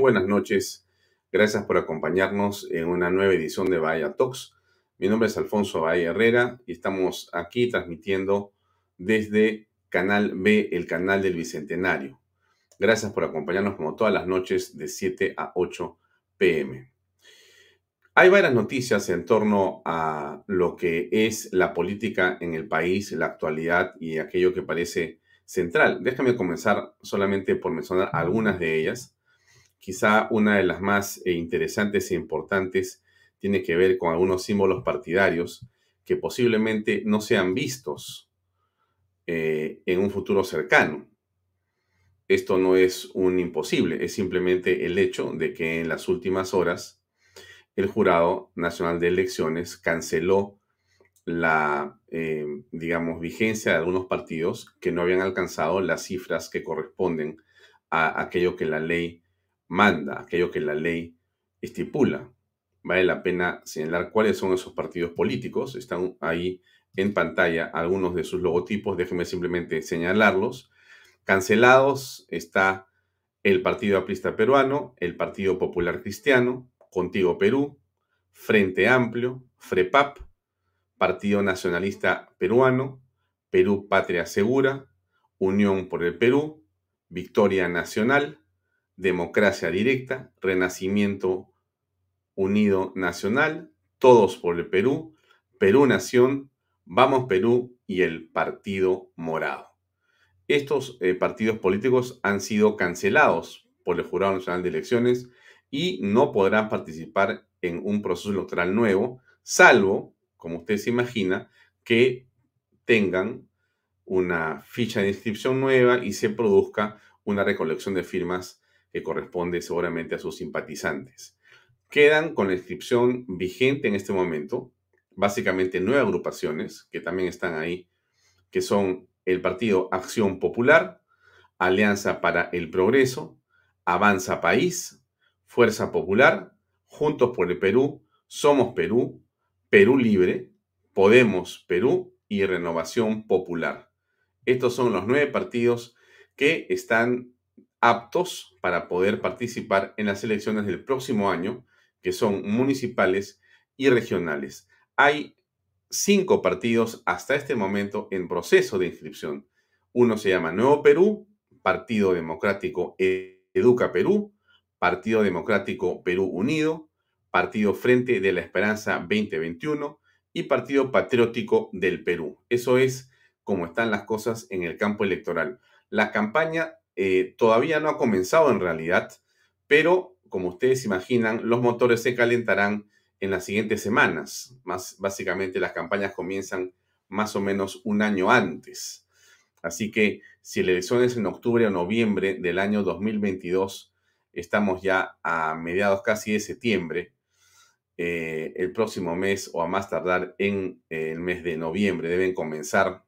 buenas noches. Gracias por acompañarnos en una nueva edición de Bahía Talks. Mi nombre es Alfonso Bahía Herrera y estamos aquí transmitiendo desde Canal B, el canal del Bicentenario. Gracias por acompañarnos como todas las noches de 7 a 8 pm. Hay varias noticias en torno a lo que es la política en el país, la actualidad y aquello que parece central. Déjame comenzar solamente por mencionar algunas de ellas. Quizá una de las más eh, interesantes e importantes tiene que ver con algunos símbolos partidarios que posiblemente no sean vistos eh, en un futuro cercano. Esto no es un imposible, es simplemente el hecho de que en las últimas horas el Jurado Nacional de Elecciones canceló la, eh, digamos, vigencia de algunos partidos que no habían alcanzado las cifras que corresponden a aquello que la ley manda, aquello que la ley estipula. Vale la pena señalar cuáles son esos partidos políticos. Están ahí en pantalla algunos de sus logotipos. Déjenme simplemente señalarlos. Cancelados está el Partido Aprista Peruano, el Partido Popular Cristiano, Contigo Perú, Frente Amplio, FREPAP, Partido Nacionalista Peruano, Perú Patria Segura, Unión por el Perú, Victoria Nacional, Democracia Directa, Renacimiento Unido Nacional, Todos por el Perú, Perú Nación, Vamos Perú y el Partido Morado. Estos eh, partidos políticos han sido cancelados por el Jurado Nacional de Elecciones y no podrán participar en un proceso electoral nuevo, salvo como usted se imagina, que tengan una ficha de inscripción nueva y se produzca una recolección de firmas que corresponde seguramente a sus simpatizantes. Quedan con la inscripción vigente en este momento, básicamente nueve agrupaciones que también están ahí, que son el Partido Acción Popular, Alianza para el Progreso, Avanza País, Fuerza Popular, Juntos por el Perú, Somos Perú, Perú Libre, Podemos Perú y Renovación Popular. Estos son los nueve partidos que están aptos para poder participar en las elecciones del próximo año, que son municipales y regionales. Hay cinco partidos hasta este momento en proceso de inscripción. Uno se llama Nuevo Perú, Partido Democrático Educa Perú, Partido Democrático Perú Unido, Partido Frente de la Esperanza 2021 y Partido Patriótico del Perú. Eso es como están las cosas en el campo electoral. La campaña eh, todavía no ha comenzado en realidad, pero como ustedes imaginan, los motores se calentarán en las siguientes semanas. Más básicamente las campañas comienzan más o menos un año antes. Así que si la elección es en octubre o noviembre del año 2022, estamos ya a mediados casi de septiembre, eh, el próximo mes o a más tardar en eh, el mes de noviembre deben comenzar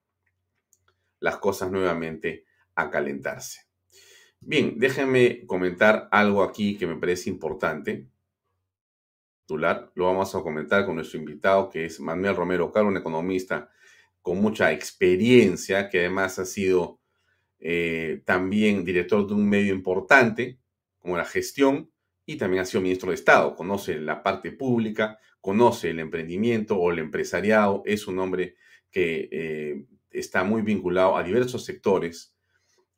las cosas nuevamente a calentarse. Bien, déjenme comentar algo aquí que me parece importante. Lo vamos a comentar con nuestro invitado, que es Manuel Romero Caro, un economista con mucha experiencia, que además ha sido eh, también director de un medio importante, como la gestión, y también ha sido ministro de Estado, conoce la parte pública, conoce el emprendimiento o el empresariado, es un hombre que eh, está muy vinculado a diversos sectores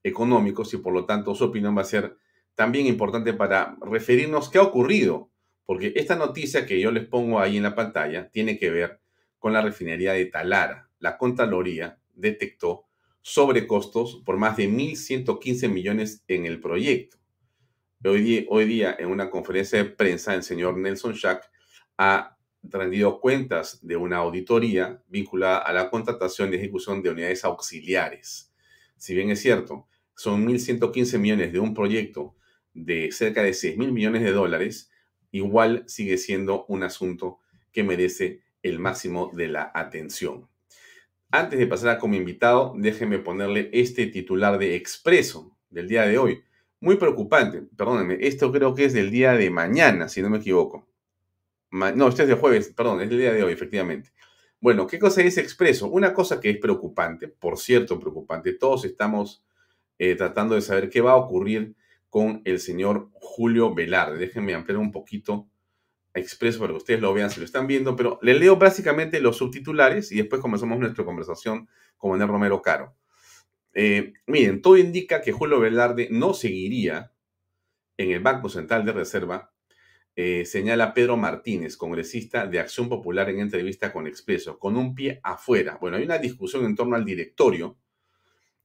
económicos y por lo tanto su opinión va a ser también importante para referirnos qué ha ocurrido, porque esta noticia que yo les pongo ahí en la pantalla tiene que ver con la refinería de Talara. La Contraloría detectó sobrecostos por más de 1.115 millones en el proyecto. Hoy día, en una conferencia de prensa, el señor Nelson Schack ha rendido cuentas de una auditoría vinculada a la contratación y ejecución de unidades auxiliares. Si bien es cierto, son 1.115 millones de un proyecto de cerca de 6 mil millones de dólares, igual sigue siendo un asunto que merece el máximo de la atención. Antes de pasar a como invitado, déjenme ponerle este titular de expreso del día de hoy muy preocupante. Perdónenme, esto creo que es del día de mañana, si no me equivoco. no, este es de jueves, perdón, es del día de hoy, efectivamente. Bueno, ¿qué cosa es expreso? Una cosa que es preocupante, por cierto, preocupante. Todos estamos eh, tratando de saber qué va a ocurrir con el señor Julio Velarde. Déjenme ampliar un poquito expreso para que ustedes lo vean si lo están viendo, pero le leo básicamente los subtitulares y después comenzamos nuestra conversación con Manuel Romero Caro. Eh, miren, todo indica que Julio Velarde no seguiría en el Banco Central de Reserva, eh, señala Pedro Martínez, congresista de Acción Popular en entrevista con Expreso, con un pie afuera. Bueno, hay una discusión en torno al directorio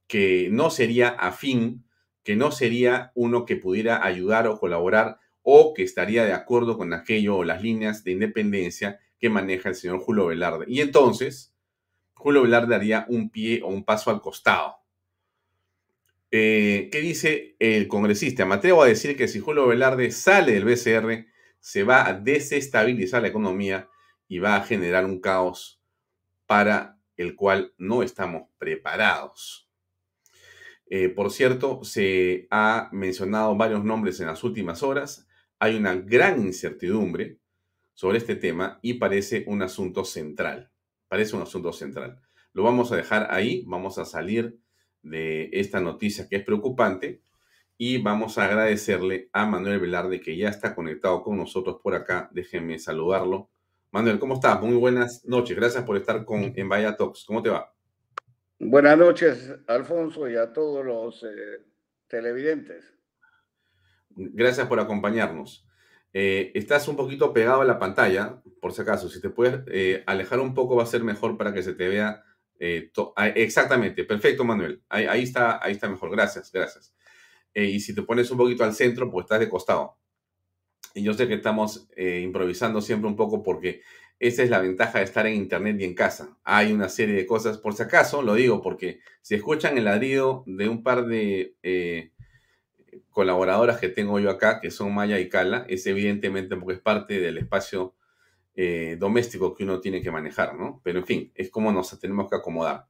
que no sería afín, que no sería uno que pudiera ayudar o colaborar o que estaría de acuerdo con aquello o las líneas de independencia que maneja el señor Julio Velarde. Y entonces, Julio Velarde haría un pie o un paso al costado. Eh, ¿Qué dice el congresista? Me atrevo a decir que si Julio Velarde sale del BCR, se va a desestabilizar la economía y va a generar un caos para el cual no estamos preparados. Eh, por cierto, se ha mencionado varios nombres en las últimas horas. Hay una gran incertidumbre sobre este tema y parece un asunto central. Parece un asunto central. Lo vamos a dejar ahí, vamos a salir de esta noticia que es preocupante y vamos a agradecerle a Manuel Velarde que ya está conectado con nosotros por acá. Déjenme saludarlo. Manuel, ¿cómo estás? Muy buenas noches. Gracias por estar con en Vaya Talks. ¿Cómo te va? Buenas noches, Alfonso, y a todos los eh, televidentes. Gracias por acompañarnos. Eh, estás un poquito pegado a la pantalla, por si acaso. Si te puedes eh, alejar un poco va a ser mejor para que se te vea ah, exactamente, perfecto, Manuel. Ahí, está, ahí está mejor. Gracias, gracias. Y si te pones un poquito al centro, pues estás de costado. Y yo sé que estamos improvisando siempre un poco porque esa es la ventaja de estar en internet y en casa. Hay una serie de cosas, por si acaso, lo digo porque si escuchan el ladrido de un par de colaboradoras que tengo yo acá, que son Maya y Cala, es evidentemente porque es parte del espacio eh, doméstico que uno tiene que manejar, ¿no? Pero en fin, es como nos tenemos que acomodar.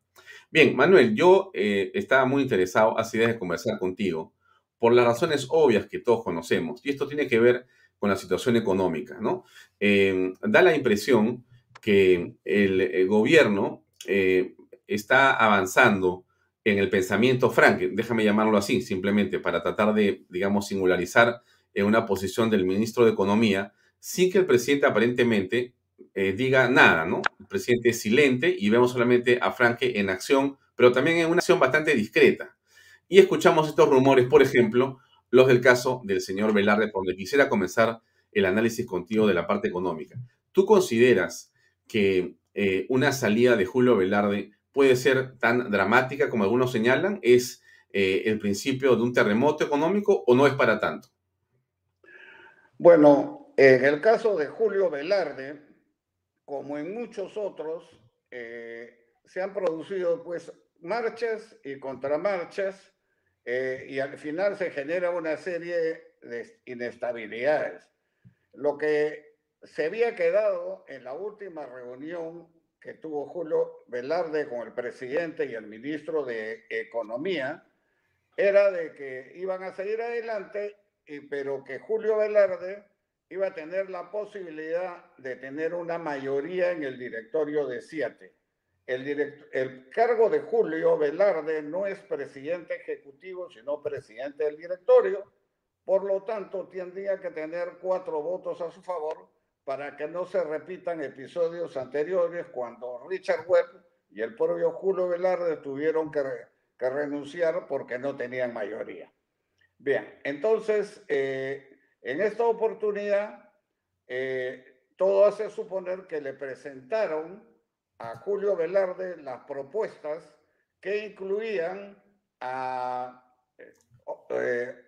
Bien, Manuel, yo eh, estaba muy interesado días de conversar contigo por las razones obvias que todos conocemos, y esto tiene que ver con la situación económica, ¿no? Eh, da la impresión que el, gobierno está avanzando en el pensamiento frank, déjame llamarlo así, simplemente para tratar de, digamos, singularizar en una posición del ministro de Economía, sin que el presidente aparentemente eh, diga nada, ¿no? El presidente es silente y vemos solamente a Franke en acción, pero también en una acción bastante discreta. Y escuchamos estos rumores, por ejemplo, los del caso del señor Velarde, por donde quisiera comenzar el análisis contigo de la parte económica. ¿Tú consideras que eh, una salida de Julio Velarde puede ser tan dramática como algunos señalan? ¿Es eh, el principio de un terremoto económico o no es para tanto? Bueno, en el caso de Julio Velarde, como en muchos otros, eh, se han producido pues marchas y contramarchas eh, y al final se genera una serie de inestabilidades. Lo que se había quedado en la última reunión que tuvo Julio Velarde con el presidente y el ministro de Economía era de que iban a seguir adelante, pero que Julio Velarde iba a tener la posibilidad de tener una mayoría en el directorio de siete. El, cargo de Julio Velarde no es presidente ejecutivo, sino presidente del directorio. Por lo tanto, tendría que tener cuatro votos a su favor para que no se repitan episodios anteriores cuando Richard Webb y el propio Julio Velarde tuvieron que, que renunciar porque no tenían mayoría. Bien, entonces, eh, en esta oportunidad, eh, todo hace suponer que le presentaron a Julio Velarde las propuestas que incluían a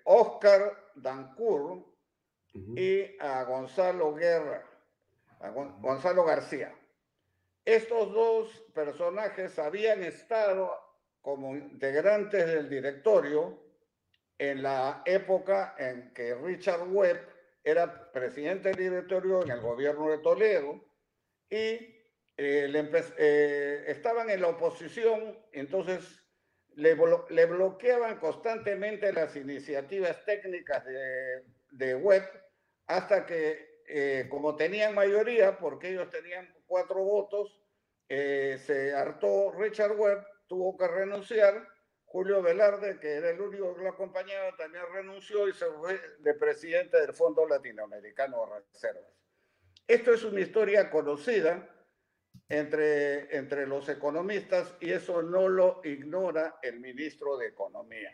Oscar eh, Dancourt y a Gonzalo Guerra, a Gonzalo García. Estos dos personajes habían estado como integrantes del directorio en la época en que Richard Webb era presidente del directorio en el gobierno de Toledo y eh, eh, estaban en la oposición, entonces le, bloqueaban constantemente las iniciativas técnicas de, de Webb hasta que, eh, como tenían mayoría, porque ellos tenían cuatro votos, se hartó Richard Webb, tuvo que renunciar Julio Velarde, que era el único que lo acompañaba, también renunció y se fue de presidente del Fondo Latinoamericano de Reservas. Esto es una historia conocida entre, entre los economistas y eso no lo ignora el ministro de Economía.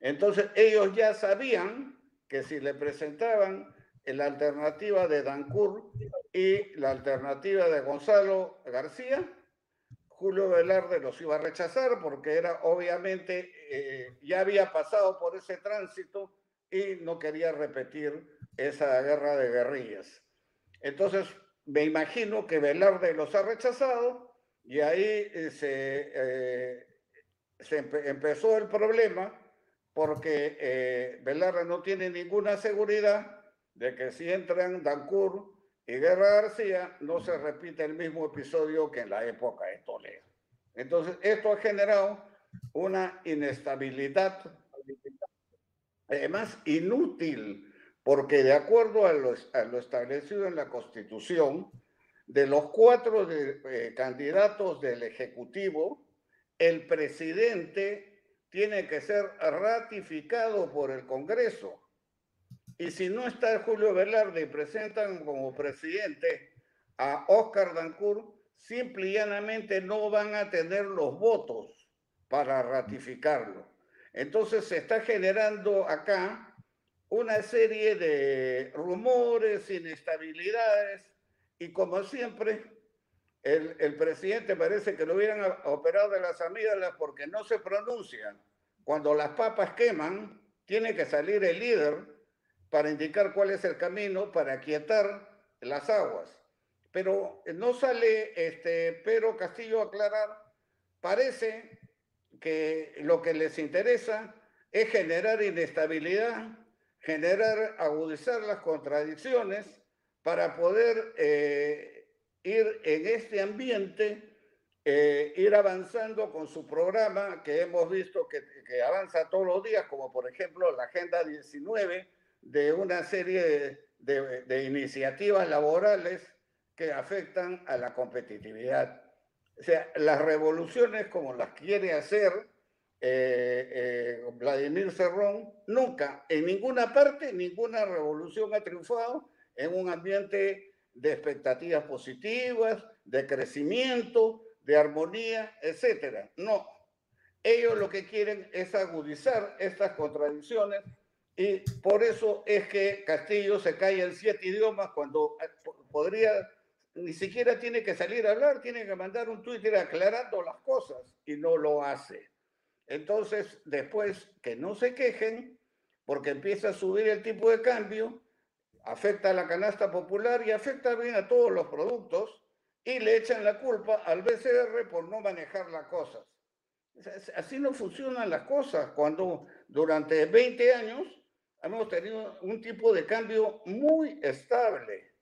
Entonces ellos ya sabían que si le presentaban la alternativa de Dancur y la alternativa de Gonzalo García, Julio Velarde los iba a rechazar porque era obviamente, eh, ya había pasado por ese tránsito y no quería repetir esa guerra de guerrillas. Entonces, me imagino que Velarde los ha rechazado y ahí eh, se, eh, se empezó el problema porque Velarde no tiene ninguna seguridad de que si entran Dancur y Guerra García no se repite el mismo episodio que en la época de Toledo. Entonces, esto ha generado una inestabilidad, además inútil, porque de acuerdo a lo, establecido en la Constitución, de los cuatro eh, candidatos del Ejecutivo, el presidente tiene que ser ratificado por el Congreso. Y si no está Julio Velarde y presentan como presidente a Oscar Dancourt, simple y llanamente no van a tener los votos para ratificarlo. Entonces se está generando acá una serie de rumores, inestabilidades, y como siempre, el, el, presidente parece que lo hubieran operado de las amígdalas porque no se pronuncian. Cuando las papas queman, tiene que salir el líder para indicar cuál es el camino para aquietar las aguas. Pero no sale este Pedro Castillo a aclarar, parece que lo que les interesa es generar inestabilidad, generar, agudizar las contradicciones para poder eh, ir en este ambiente, eh, ir avanzando con su programa que hemos visto que, que avanza todos los días, como por ejemplo la Agenda 19, de una serie de, iniciativas laborales que afectan a la competitividad. O sea, las revoluciones como las quiere hacer eh, eh, Vladimir Cerrón, nunca, en ninguna parte, ninguna revolución ha triunfado en un ambiente de expectativas positivas, de crecimiento, de armonía, etc. No, ellos lo que quieren es agudizar estas contradicciones y por eso es que Castillo se cae en siete idiomas cuando eh, podría, ni siquiera tiene que salir a hablar, tiene que mandar un Twitter aclarando las cosas y no lo hace. Entonces, después que no se quejen, porque empieza a subir el tipo de cambio, afecta a la canasta popular y afecta bien a todos los productos y le echan la culpa al BCR por no manejar las cosas. Así no funcionan las cosas. Cuando durante 20 años hemos tenido un tipo de cambio muy estable,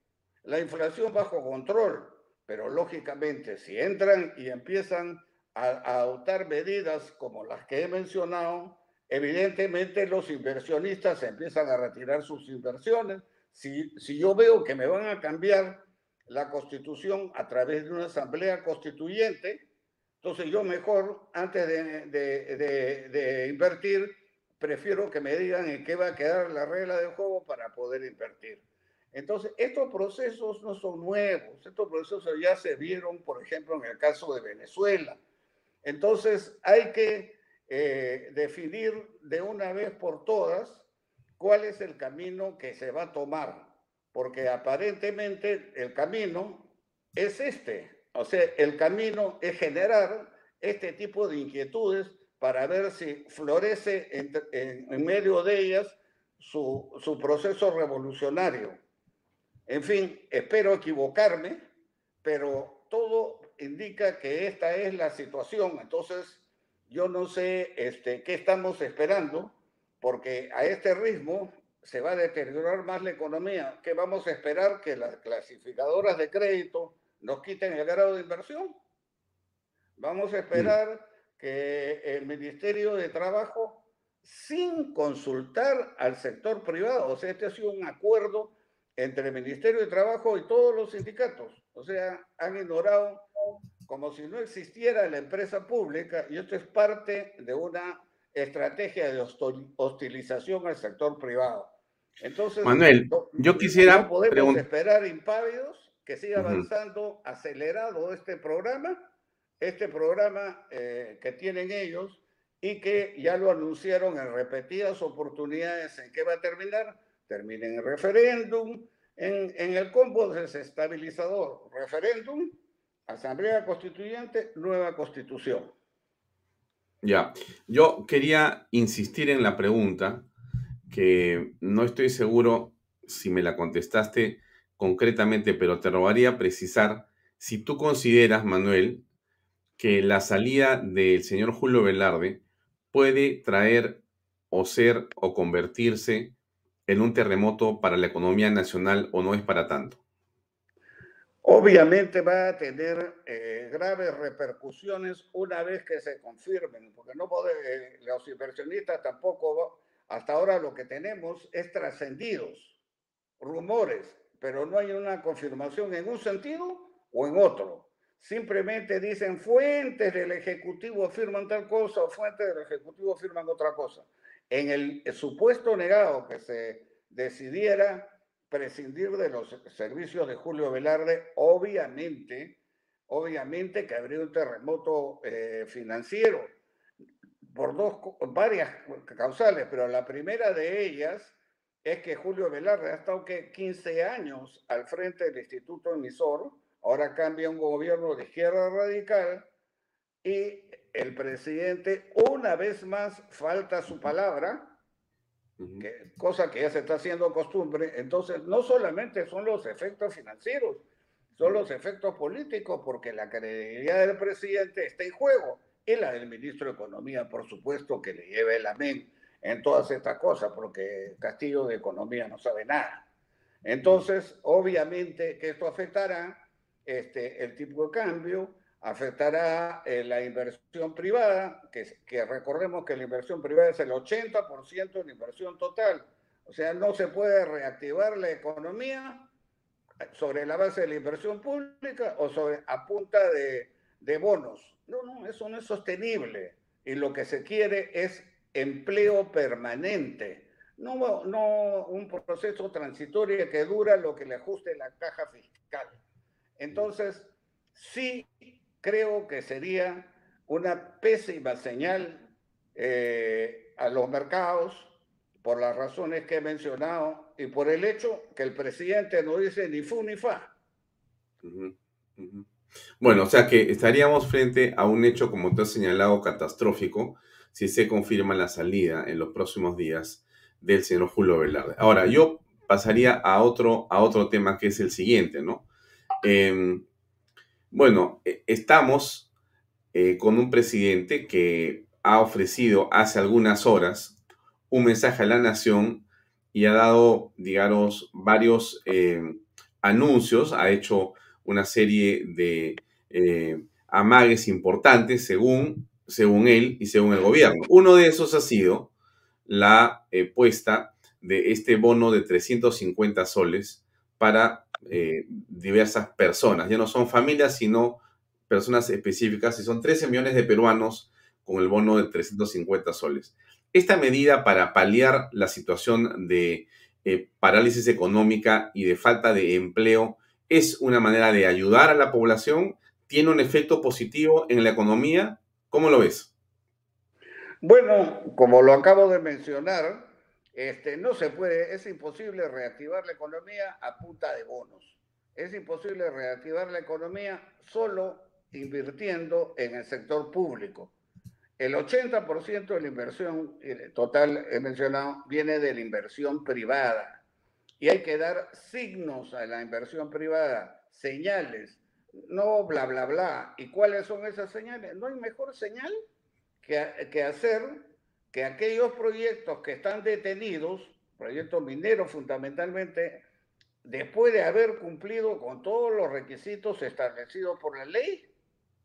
la inflación bajo control, pero lógicamente si entran y empiezan a, adoptar medidas como las que he mencionado, evidentemente los inversionistas empiezan a retirar sus inversiones. Si, si yo veo que me van a cambiar la constitución a través de una asamblea constituyente, entonces yo mejor, antes de, de, de invertir, prefiero que me digan en qué va a quedar la regla del juego para poder invertir. Entonces, estos procesos no son nuevos, estos procesos ya se vieron, por ejemplo, en el caso de Venezuela. Entonces, hay que eh, definir de una vez por todas cuál es el camino que se va a tomar, porque aparentemente el camino es este. O sea, el camino es generar este tipo de inquietudes para ver si florece en, medio de ellas su, su, proceso revolucionario. En fin, espero equivocarme, pero todo indica que esta es la situación. Entonces, yo no sé este, qué estamos esperando, porque a este ritmo se va a deteriorar más la economía. ¿Qué vamos a esperar? Que las clasificadoras de crédito nos quiten el grado de inversión. Vamos a esperar que el Ministerio de Trabajo, sin consultar al sector privado, o sea, este ha sido un acuerdo entre el Ministerio de Trabajo y todos los sindicatos, o sea, han ignorado como si no existiera la empresa pública y esto es parte de una estrategia de hostilización al sector privado. Entonces, Manuel, yo quisiera no podemos esperar impávidos que siga avanzando acelerado este programa, este programa eh, que tienen ellos y que ya lo anunciaron en repetidas oportunidades en qué va a terminar, termina en referéndum, en, en el combo desestabilizador, referéndum, Asamblea Constituyente, nueva constitución. Ya, yo quería insistir en la pregunta que no estoy seguro si me la contestaste concretamente, pero te robaría precisar si tú consideras, Manuel, que la salida del señor Julio Velarde puede traer o ser o convertirse en un terremoto para la economía nacional o no es para tanto. Obviamente va a tener eh, graves repercusiones una vez que se confirmen, porque no puede, los inversionistas tampoco, hasta ahora lo que tenemos es trascendidos, rumores, pero no hay una confirmación en un sentido o en otro. Simplemente dicen fuentes del Ejecutivo firman tal cosa o fuentes del Ejecutivo firman otra cosa. En el supuesto negado que se decidiera prescindir de los servicios de Julio Velarde, obviamente, obviamente que habría un terremoto eh, financiero por dos, varias causales, pero la primera de ellas es que Julio Velarde ha estado que 15 años al frente del Instituto Emisor, ahora cambia un gobierno de izquierda radical y el presidente una vez más falta su palabra cosa que ya se está haciendo costumbre. Entonces, no solamente son los efectos financieros, son los efectos políticos, porque la credibilidad del presidente está en juego y la del ministro de Economía, por supuesto, que le lleve el amén en todas estas cosas, porque Castillo de Economía no sabe nada. Entonces, obviamente que esto afectará este, el tipo de cambio, afectará eh, la inversión privada, que, recordemos que la inversión privada es el 80% de la inversión total. O sea, no se puede reactivar la economía sobre la base de la inversión pública o sobre, a punta de, de bonos. No, no, eso no es sostenible. Y lo que se quiere es empleo permanente, no, no un proceso transitorio que dura lo que le ajuste la caja fiscal. Entonces, sí creo que sería una pésima señal eh, a los mercados por las razones que he mencionado y por el hecho que el presidente no dice ni fu ni fa. Bueno, o sea que estaríamos frente a un hecho, como tú has señalado, catastrófico, si se confirma la salida en los próximos días del señor Julio Velarde. Ahora, yo pasaría a otro, a otro tema que es el siguiente, ¿no? Em, bueno, e, estamos eh, con un presidente que ha ofrecido hace algunas horas un mensaje a la nación y ha dado, digamos, varios eh, anuncios, ha hecho una serie de eh, amagues importantes según, según él y según el gobierno. Uno de esos ha sido la puesta de este bono de 350 soles para eh, diversas personas. Ya no son familias, sino personas específicas y son 13 millones de peruanos con el bono de 350 soles. Esta medida para paliar la situación de eh, parálisis económica y de falta de empleo es una manera de ayudar a la población, tiene un efecto positivo en la economía. ¿Cómo lo ves? Bueno, como lo acabo de mencionar, este, no se puede, es imposible reactivar la economía a punta de bonos. Es imposible reactivar la economía solo invirtiendo en el sector público. El 80% de la inversión eh, total, he mencionado, viene de la inversión privada. Y hay que dar signos a la inversión privada, señales, no bla, bla, bla. ¿Y cuáles son esas señales? No hay mejor señal que, que hacer que aquellos proyectos que están detenidos, proyectos mineros fundamentalmente, después de haber cumplido con todos los requisitos establecidos por la ley,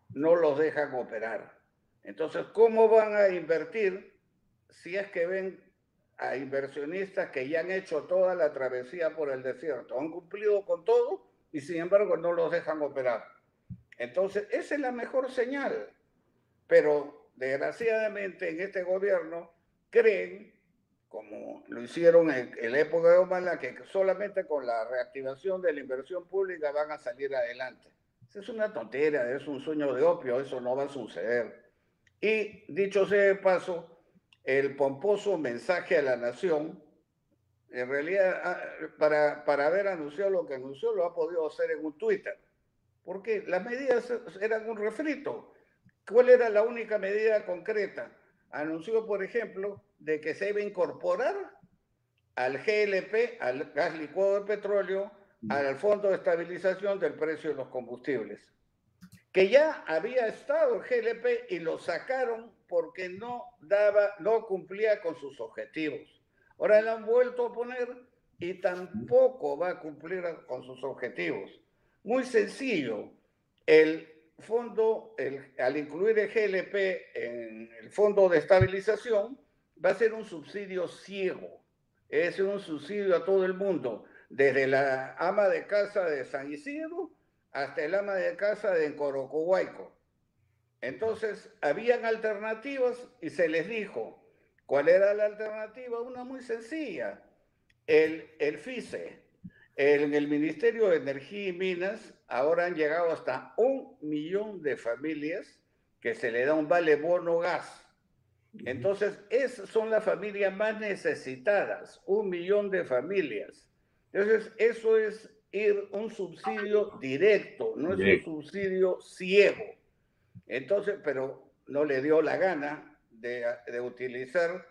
no los dejan operar. Entonces, ¿cómo van a invertir si es que ven a inversionistas que ya han hecho toda la travesía por el desierto? Han cumplido con todo y sin embargo no los dejan operar. Entonces, esa es la mejor señal. Pero desgraciadamente en este gobierno creen, como lo hicieron en, la época de Obama, que solamente con la reactivación de la inversión pública van a salir adelante. Esa es una tontera, es un sueño de opio, eso no va a suceder. Y dicho sea de paso, el pomposo mensaje a la nación, en realidad, ah, para, para haber anunciado lo que anunció, lo ha podido hacer en un Twitter. Porque las medidas eran un refrito. ¿Cuál era la única medida concreta? Anunció, por ejemplo, de que se iba a incorporar al GLP, al gas licuado de petróleo, al Fondo de Estabilización del Precio de los Combustibles, que ya había estado el GLP y lo sacaron porque no daba, no cumplía con sus objetivos. Ahora lo han vuelto a poner y tampoco va a cumplir con sus objetivos. Muy sencillo, el fondo, al incluir el GLP en el fondo de estabilización, va a ser un subsidio ciego, es un subsidio a todo el mundo, desde la ama de casa de San Isidro hasta el ama de casa de Corocohuayco. Entonces, habían alternativas y se les dijo, ¿cuál era la alternativa? Una muy sencilla, el, el FICE, en el Ministerio de Energía y Minas ahora han llegado hasta un millón de familias que se le da un vale bono gas. Entonces, esas son las familias más necesitadas, un millón de familias. Entonces, eso es ir un subsidio directo, no es un subsidio ciego. Entonces, pero no le dio la gana de, utilizar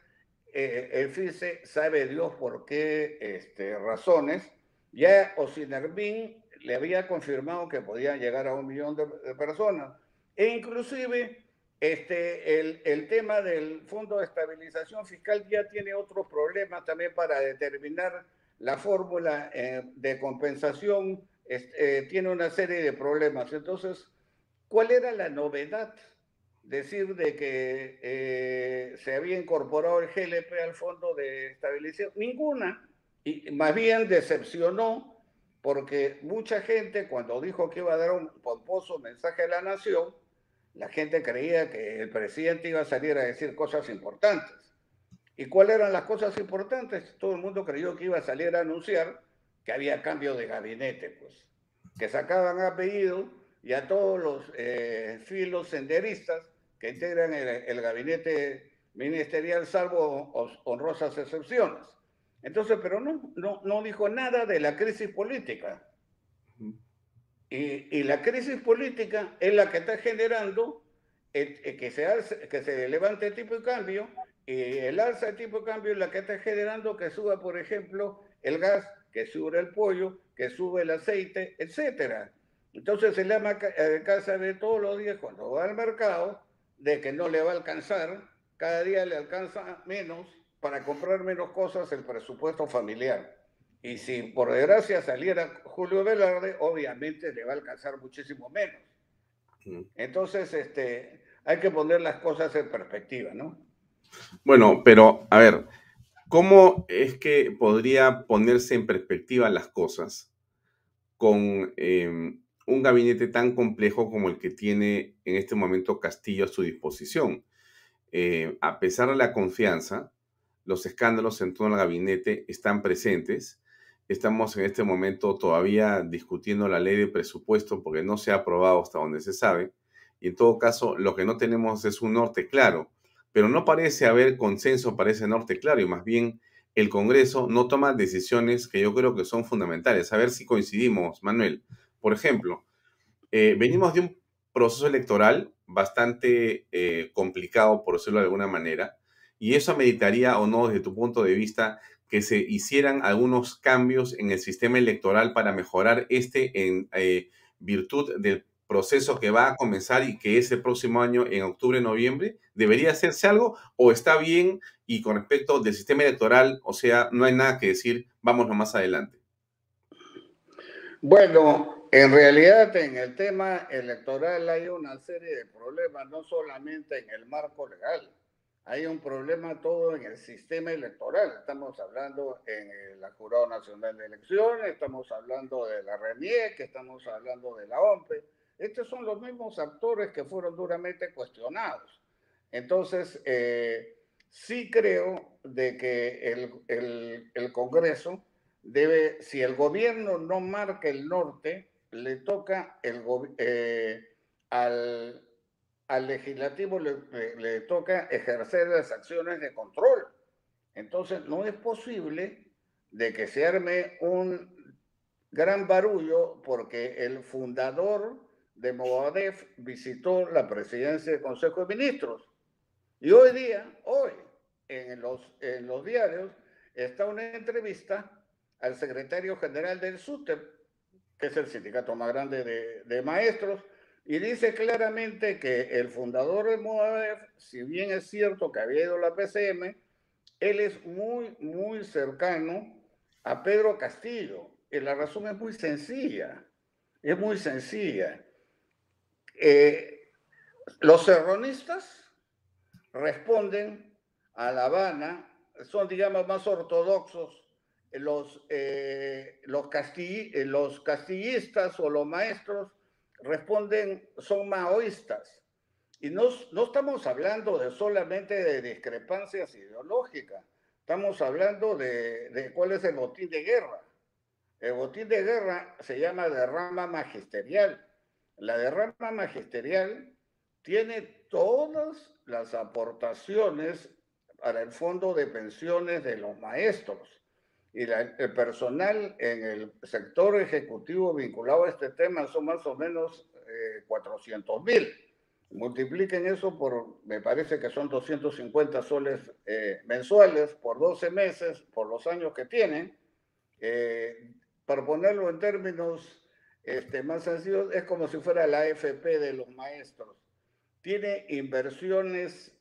eh, el FICE, sabe Dios por qué este, razones, ya Osinervin le había confirmado que podía llegar a un millón de, personas. E inclusive este, el, el, tema del Fondo de Estabilización Fiscal ya tiene otros problemas también para determinar la fórmula eh, de compensación. Eh, tiene una serie de problemas. Entonces, ¿cuál era la novedad? Decir de que eh, se había incorporado el GLP al Fondo de Estabilización. Ninguna y más bien decepcionó porque mucha gente cuando dijo que iba a dar un pomposo mensaje a la nación, la gente creía que el presidente iba a salir a decir cosas importantes. ¿Y cuáles eran las cosas importantes? Todo el mundo creyó que iba a salir a anunciar que había cambio de gabinete, pues, que sacaban apellido y a todos los eh, filos senderistas que integran el, el gabinete ministerial, salvo honrosas excepciones. Entonces, pero no, no, no dijo nada de la crisis política. Y, y, la crisis política es la que está generando que, se que se levante el tipo de cambio y el alza de tipo de cambio es la que está generando que suba, por ejemplo, el gas, que sube el pollo, que sube el aceite, etcétera. Entonces el ama eh, casa de todos los días cuando va al mercado de que no le va a alcanzar, cada día le alcanza menos para comprar menos cosas el presupuesto familiar. Y si por desgracia saliera Julio Velarde, obviamente le va a alcanzar muchísimo menos. Entonces, este, hay que poner las cosas en perspectiva, ¿no? Bueno, pero a ver, ¿cómo es que podría ponerse en perspectiva las cosas con em, un gabinete tan complejo como el que tiene en este momento Castillo a su disposición? Eh, a pesar de la confianza, los escándalos en torno al gabinete están presentes. Estamos en este momento todavía discutiendo la ley de presupuesto porque no se ha aprobado hasta donde se sabe. Y en todo caso, lo que no tenemos es un norte claro. Pero no parece haber consenso para ese norte claro y más bien el Congreso no toma decisiones que yo creo que son fundamentales. A ver si coincidimos, Manuel. Por ejemplo, eh, venimos de un proceso electoral bastante eh, complicado, por decirlo de alguna manera, y eso ameritaría o no, desde tu punto de vista, que se hicieran algunos cambios en el sistema electoral para mejorar este en eh, virtud del proceso que va a comenzar y que es el próximo año en octubre, noviembre? ¿Debería hacerse algo o está bien y con respecto del sistema electoral, o sea, no hay nada que decir, vámonos más adelante? Bueno, en realidad en el tema electoral hay una serie de problemas, no solamente en el marco legal, hay un problema todo en el sistema electoral. Estamos hablando en la Jurado Nacional de Elecciones, estamos hablando de la RENIEC, estamos hablando de la OMPE. Estos son los mismos actores que fueron duramente cuestionados. Entonces, eh, sí creo de que el, el, Congreso debe, si el gobierno no marca el norte, le toca el, eh, al, al legislativo le, toca ejercer las acciones de control. Entonces, no es posible de que se arme un gran barullo porque el fundador de Movadef visitó la presidencia del Consejo de Ministros. Y hoy día, hoy, en los, en los diarios, está una entrevista al secretario general del SUTEP, que es el sindicato más grande de, de maestros, y dice claramente que el fundador de Movadef, si bien es cierto que había ido a la PCM, él es muy, muy cercano a Pedro Castillo. Y la razón es muy sencilla, es muy sencilla. Eh, los serronistas responden a La Habana, son, digamos, más ortodoxos los, eh, los, los castillistas o los maestros responden, son maoístas. Y no, no estamos hablando de solamente de discrepancias ideológicas, estamos hablando de, de cuál es el botín de guerra. El botín de guerra se llama derrama magisterial. La derrama magisterial tiene todas las aportaciones para el fondo de pensiones de los maestros y el personal en el sector ejecutivo vinculado a este tema son más o menos 400 eh, mil. Multipliquen eso por, me parece que son 250 soles eh, mensuales por 12 meses, por los años que tienen. Eh, para ponerlo en términos este, más sencillos, es como si fuera la AFP de los maestros. Tiene inversiones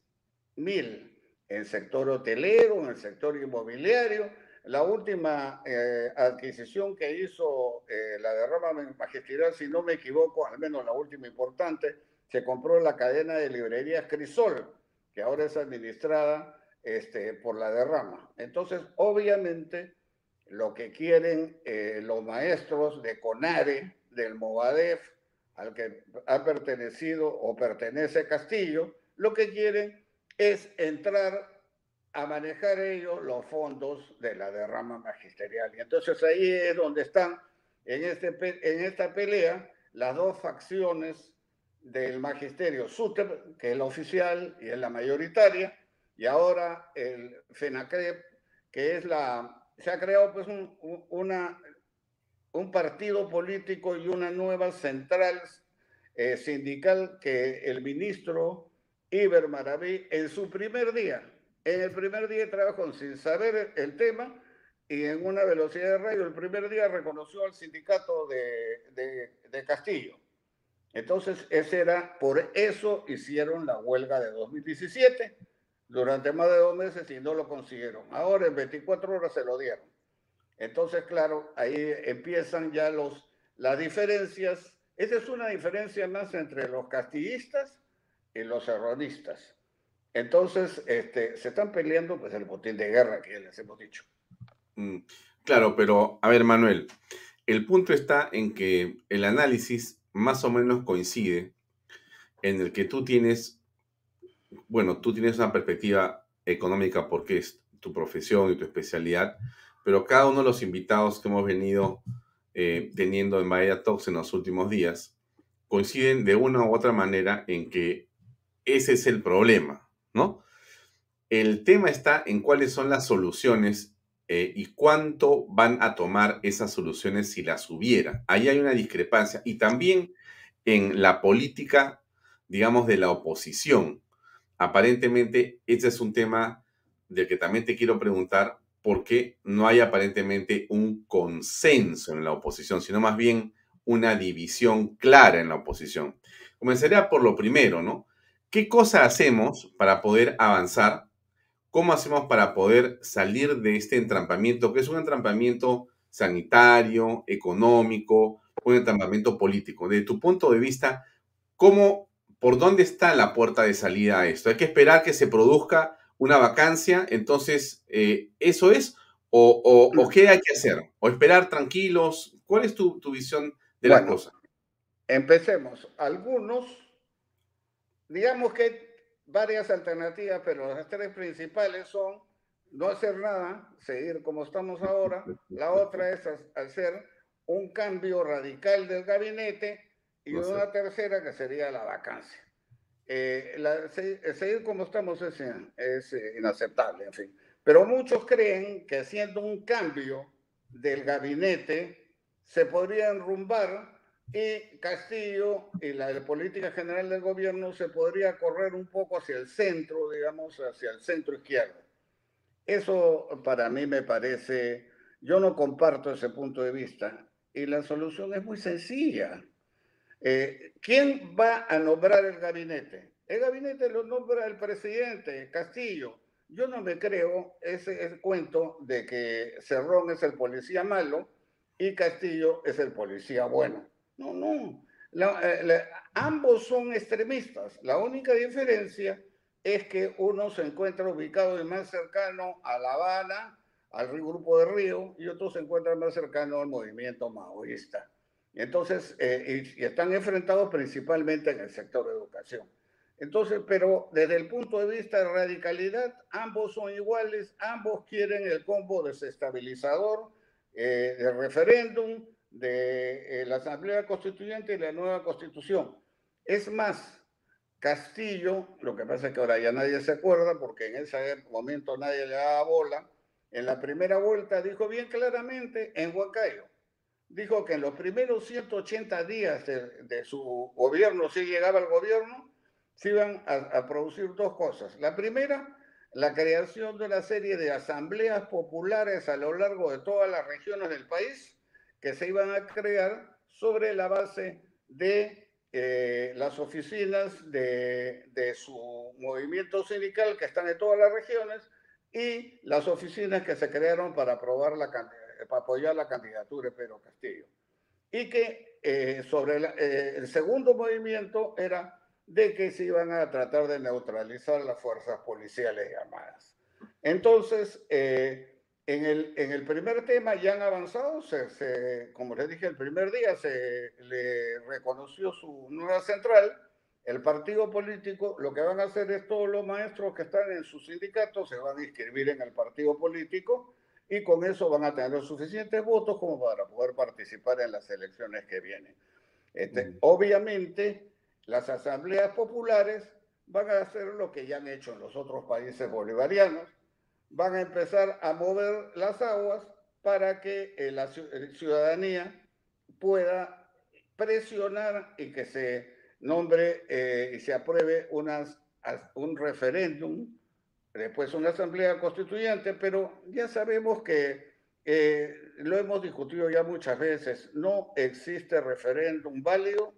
mil en sector hotelero, en el sector inmobiliario, la última eh, adquisición que hizo eh, la derrama magisterial, si no me equivoco, al menos la última importante, se compró la cadena de librerías Crisol, que ahora es administrada este, por la derrama. Entonces, obviamente, lo que quieren eh, los maestros de CONARE, del Movadef, al que ha pertenecido o pertenece Castillo, lo que quieren es entrar a manejar ellos los fondos de la derrama magisterial. Y entonces ahí es donde están, en, este, en esta pelea, las dos facciones del magisterio, SUTEP, que es la oficial y es la mayoritaria, y ahora el FENACREP, que es la, se ha creado pues un, una, un partido político y una nueva central eh, sindical que el ministro Iber Maraví en su primer día en el primer día trabajó sin saber el tema y en una velocidad de rayo. El primer día reconoció al sindicato de, de, Castillo. Entonces, ese era, por eso hicieron la huelga de 2017 durante más de dos meses y no lo consiguieron. Ahora en 24 horas se lo dieron. Entonces, claro, ahí empiezan ya los, las diferencias. Esa es una diferencia más entre los castillistas y los erronistas. Entonces, este, se están peleando pues el botín de guerra que ya les hemos dicho. Mm, claro, pero a ver, Manuel, el punto está en que el análisis más o menos coincide en el que tú tienes, bueno, tú tienes una perspectiva económica porque es tu profesión y tu especialidad, pero cada uno de los invitados que hemos venido eh, teniendo en Bahía Talks en los últimos días coinciden de una u otra manera en que ese es el problema. ¿No? El tema está en cuáles son las soluciones eh, y cuánto van a tomar esas soluciones si las hubiera. Ahí hay una discrepancia. Y también en la política, digamos, de la oposición. Aparentemente, este es un tema del que también te quiero preguntar por qué no hay aparentemente un consenso en la oposición, sino más bien una división clara en la oposición. Comenzaría por lo primero, ¿no? ¿Qué cosa hacemos para poder avanzar? ¿Cómo hacemos para poder salir de este entrampamiento, que es un entrampamiento sanitario, económico, un entrampamiento político? Desde tu punto de vista, ¿cómo, por dónde está la puerta de salida a esto? ¿Hay que esperar que se produzca una vacancia? Entonces, eh, ¿eso es? O, qué hay que hacer? ¿O esperar tranquilos? ¿Cuál es tu, visión de la cosa? Empecemos. Algunos, digamos que hay varias alternativas, pero las tres principales son no hacer nada, seguir como estamos ahora. La otra es hacer un cambio radical del gabinete y una tercera que sería la vacancia. Eh, seguir como estamos es, es eh, inaceptable, en fin. Pero muchos creen que haciendo un cambio del gabinete se podría enrumbar y Castillo y la política general del gobierno se podría correr un poco hacia el centro, digamos, hacia el centro izquierdo. Eso para mí me parece, yo no comparto ese punto de vista y la solución es muy sencilla. Eh, ¿Quién va a nombrar el gabinete? El gabinete lo nombra el presidente Castillo. Yo no me creo ese, cuento de que Cerrón es el policía malo y Castillo es el policía bueno. No, no. Eh, ambos son extremistas. La única diferencia es que uno se encuentra ubicado más cercano a La Habana, al grupo de Río, y otro se encuentra más cercano al movimiento maoísta. Entonces, eh, y, están enfrentados principalmente en el sector de educación. Entonces, pero desde el punto de vista de radicalidad, ambos son iguales, ambos quieren el combo desestabilizador eh, del referéndum, de eh, la Asamblea Constituyente y la nueva Constitución. Es más, Castillo, lo que pasa es que ahora ya nadie se acuerda porque en ese momento nadie le daba bola, en la primera vuelta dijo bien claramente en Huancayo, dijo que en los primeros 180 días de, su gobierno, si llegaba al gobierno, se iban a, a producir dos cosas. La primera, la creación de una serie de asambleas populares a lo largo de todas las regiones del país que se iban a crear sobre la base de eh, las oficinas de, su movimiento sindical que están en todas las regiones y las oficinas que se crearon para, aprobar la, para apoyar la candidatura de Pedro Castillo. Y que eh, sobre eh, el segundo movimiento era de que se iban a tratar de neutralizar las fuerzas policiales llamadas. Entonces, en el, en el primer tema ya han avanzado, se, como les dije el primer día, se le reconoció su nueva central. El partido político lo que van a hacer es todos los maestros que están en su sindicato se van a inscribir en el partido político y con eso van a tener suficientes votos como para poder participar en las elecciones que vienen. Este, Obviamente, las asambleas populares van a hacer lo que ya han hecho en los otros países bolivarianos, van a empezar a mover las aguas para que eh, la ciudadanía pueda presionar y que se nombre eh, y se apruebe unas, un referéndum, después una asamblea constituyente, pero ya sabemos que eh, lo hemos discutido ya muchas veces, no existe referéndum válido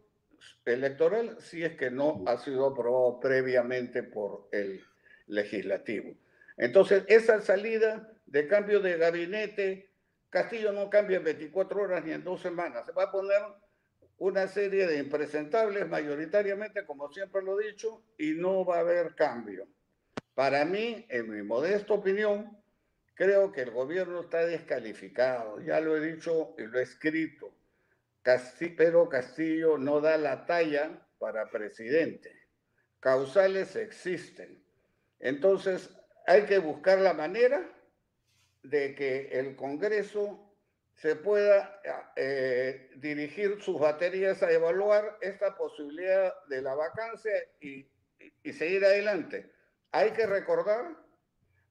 electoral si es que no ha sido aprobado previamente por el legislativo. Entonces, esa salida de cambio de gabinete, Castillo no cambia en 24 horas ni en dos semanas. Se va a poner una serie de impresentables, mayoritariamente, como siempre lo he dicho, y no va a haber cambio. Para mí, en mi modesta opinión, creo que el gobierno está descalificado. Ya lo he dicho y lo he escrito. pero Castillo no da la talla para presidente. Causales existen. Entonces, hay que buscar la manera de que el Congreso se pueda eh, dirigir sus baterías a evaluar esta posibilidad de la vacancia y, seguir adelante. Hay que recordar,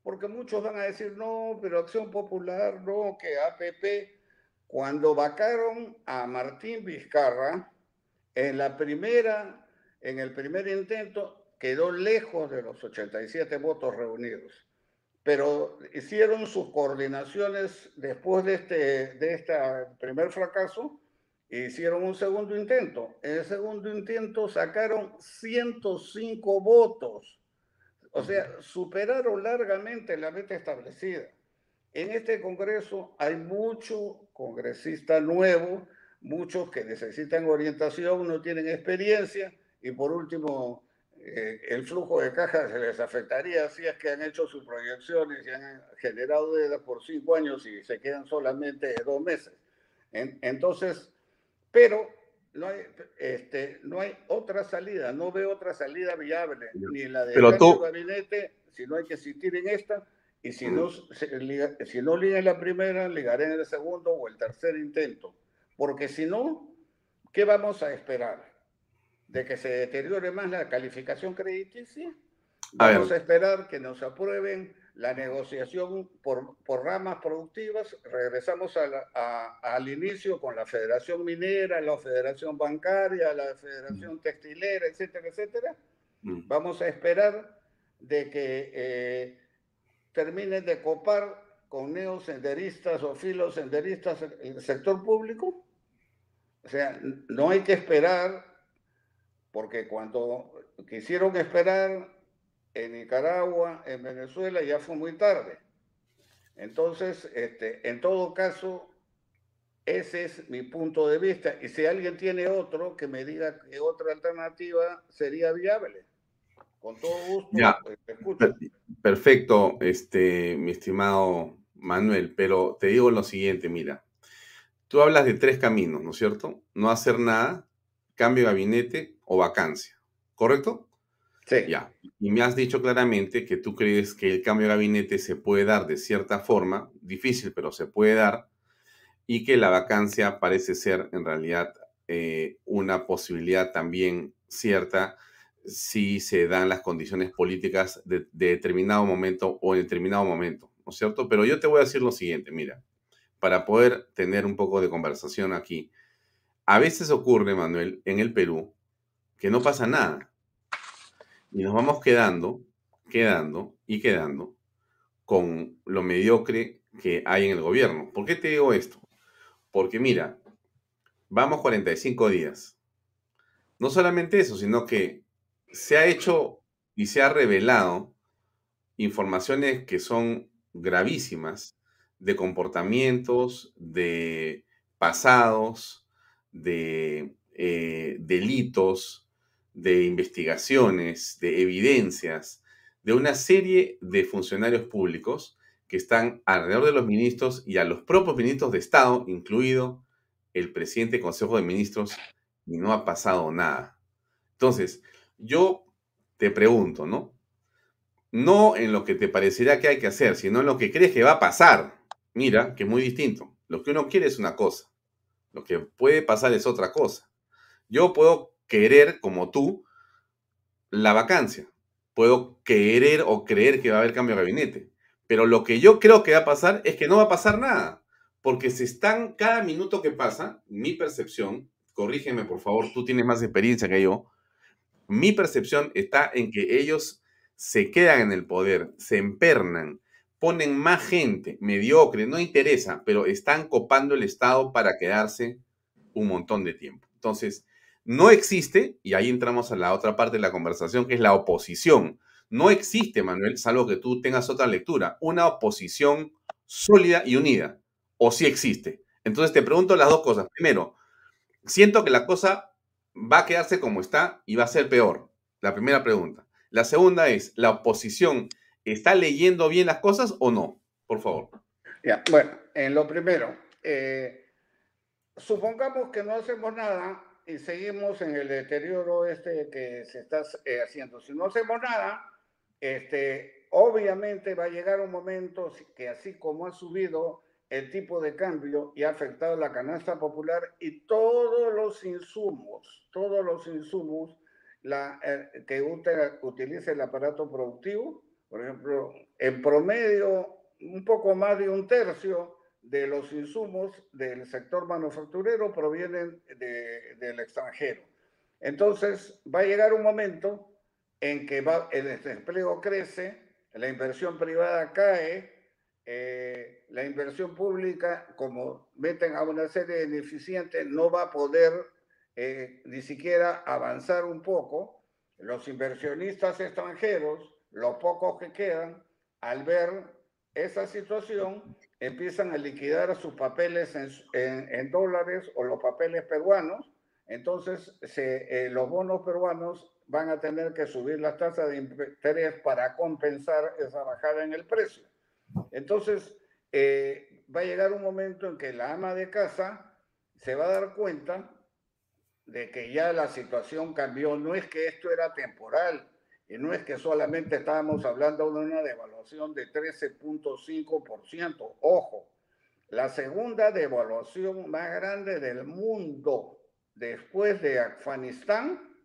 porque muchos van a decir, no, pero Acción Popular, no, que APP, cuando vacaron a Martín Vizcarra, en la primera, en el primer intento, quedó lejos de los 87 votos reunidos. Pero hicieron sus coordinaciones después de este, de este primer fracaso e hicieron un segundo intento. En el segundo intento sacaron 105 votos. O sea, superaron largamente la meta establecida. En este Congreso hay mucho congresista nuevo, muchos que necesitan orientación, no tienen experiencia, y por último, eh, el flujo de caja se les afectaría si es que han hecho sus proyecciones y han generado deuda por cinco años y se quedan solamente dos meses. entonces, pero no hay, este, no hay otra salida, no veo otra salida viable, ni la de Pero tú... gabinete, si no hay que existir en esta, y si no, si no liga en la primera, ligaré en el segundo o el tercer intento. Porque si no, ¿qué vamos a esperar? ¿De que se deteriore más la calificación crediticia? Vamos a, esperar que nos aprueben la negociación por, por ramas productivas. Regresamos al inicio con la Federación Minera, la Federación Bancaria, la Federación Textilera, etcétera, etcétera. Mm. Vamos a esperar de que eh, terminen de copar con neosenderistas o filosenderistas el sector público. O sea, no hay que esperar, porque cuando quisieron esperar en Nicaragua, en Venezuela, ya fue muy tarde. Entonces, este, en todo caso, ese es mi punto de vista. Y si alguien tiene otro, que me diga que otra alternativa sería viable. Con todo gusto, ya. Pues, perfecto, este, mi estimado Manuel, pero te digo lo siguiente, mira, tú hablas de tres caminos, ¿no es cierto? No hacer nada, cambio de gabinete o vacancia, ¿correcto? Sí. Ya. Y me has dicho claramente que tú crees que el cambio de gabinete se puede dar de cierta forma, difícil, pero se puede dar, y que la vacancia parece ser en realidad eh, una posibilidad también cierta si se dan las condiciones políticas de, de, determinado momento o en determinado momento, ¿no es cierto? Pero yo te voy a decir lo siguiente, mira, para poder tener un poco de conversación aquí. A veces ocurre, Manuel, en el Perú, que no pasa nada y nos vamos quedando, quedando y quedando con lo mediocre que hay en el gobierno. ¿Por qué te digo esto? Porque mira, vamos 45 días. No solamente eso, sino que se ha hecho y se ha revelado informaciones que son gravísimas de comportamientos, de pasados, de eh, delitos, de investigaciones, de evidencias, de una serie de funcionarios públicos que están alrededor de los ministros y a los propios ministros de Estado, incluido el presidente del Consejo de Ministros, y no ha pasado nada. Entonces, yo te pregunto, ¿no? No en lo que te parecería que hay que hacer, sino en lo que crees que va a pasar. Mira, que es muy distinto. Lo que uno quiere es una cosa. Lo que puede pasar es otra cosa. Yo puedo querer, como tú, la vacancia. Puedo querer o creer que va a haber cambio de gabinete. Pero lo que yo creo que va a pasar es que no va a pasar nada. Porque se están, cada minuto que pasa, mi percepción, corrígeme por favor, tú tienes más experiencia que yo, mi percepción está en que ellos se quedan en el poder, se empernan, ponen más gente mediocre, no interesa, pero están copando el Estado para quedarse un montón de tiempo. Entonces, no existe, y ahí entramos a la otra parte de la conversación, que es la oposición. No existe, Manuel, salvo que tú tengas otra lectura, una oposición sólida y unida. O sí existe. Entonces te pregunto las dos cosas. Primero, siento que la cosa va a quedarse como está y va a ser peor. La primera pregunta. La segunda es, ¿la oposición está leyendo bien las cosas o no? Por favor. Bueno, en lo primero, eh, supongamos que no hacemos nada y seguimos en el deterioro este que se está eh, haciendo. Si no hacemos nada, este, obviamente va a llegar un momento que así como ha subido el tipo de cambio y ha afectado la canasta popular y todos los insumos, todos los insumos la, eh, que utiliza el aparato productivo, por ejemplo, en promedio un poco más de un tercio de los insumos del sector manufacturero provienen del extranjero. Entonces, va a llegar un momento en que el desempleo crece, la inversión privada cae, eh, la inversión pública, como meten a una serie de ineficientes, no va a poder eh, ni siquiera avanzar un poco. Los inversionistas extranjeros, los pocos que quedan, al ver esa situación, empiezan a liquidar sus papeles en, dólares o los papeles peruanos, entonces eh, los bonos peruanos van a tener que subir las tasas de interés para compensar esa bajada en el precio. Entonces, eh, va a llegar un momento en que la ama de casa se va a dar cuenta de que ya la situación cambió, no es que esto era temporal y no es que solamente estábamos hablando de una devaluación de 13.5%, ojo, la segunda devaluación más grande del mundo después de Afganistán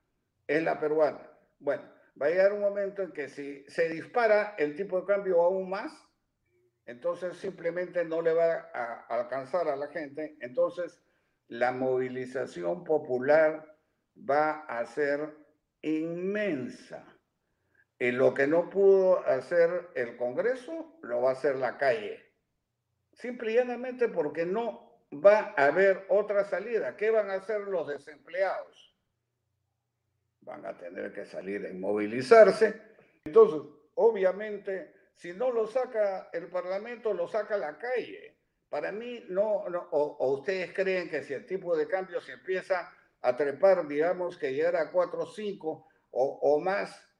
es la peruana. Bueno, va a llegar un momento en que si se dispara el tipo de cambio aún más, entonces simplemente no le va a alcanzar a la gente, entonces la movilización popular va a ser inmensa. Y lo que no pudo hacer el Congreso, lo va a hacer la calle. Simple y llanamente porque no va a haber otra salida. ¿Qué van a hacer los desempleados? Van a tener que salir a inmovilizarse. Entonces, obviamente, si no lo saca el Parlamento, lo saca la calle. Para mí, no, o, ustedes creen que si el tipo de cambio se empieza a trepar, digamos que llegara a 4 o 5 o más,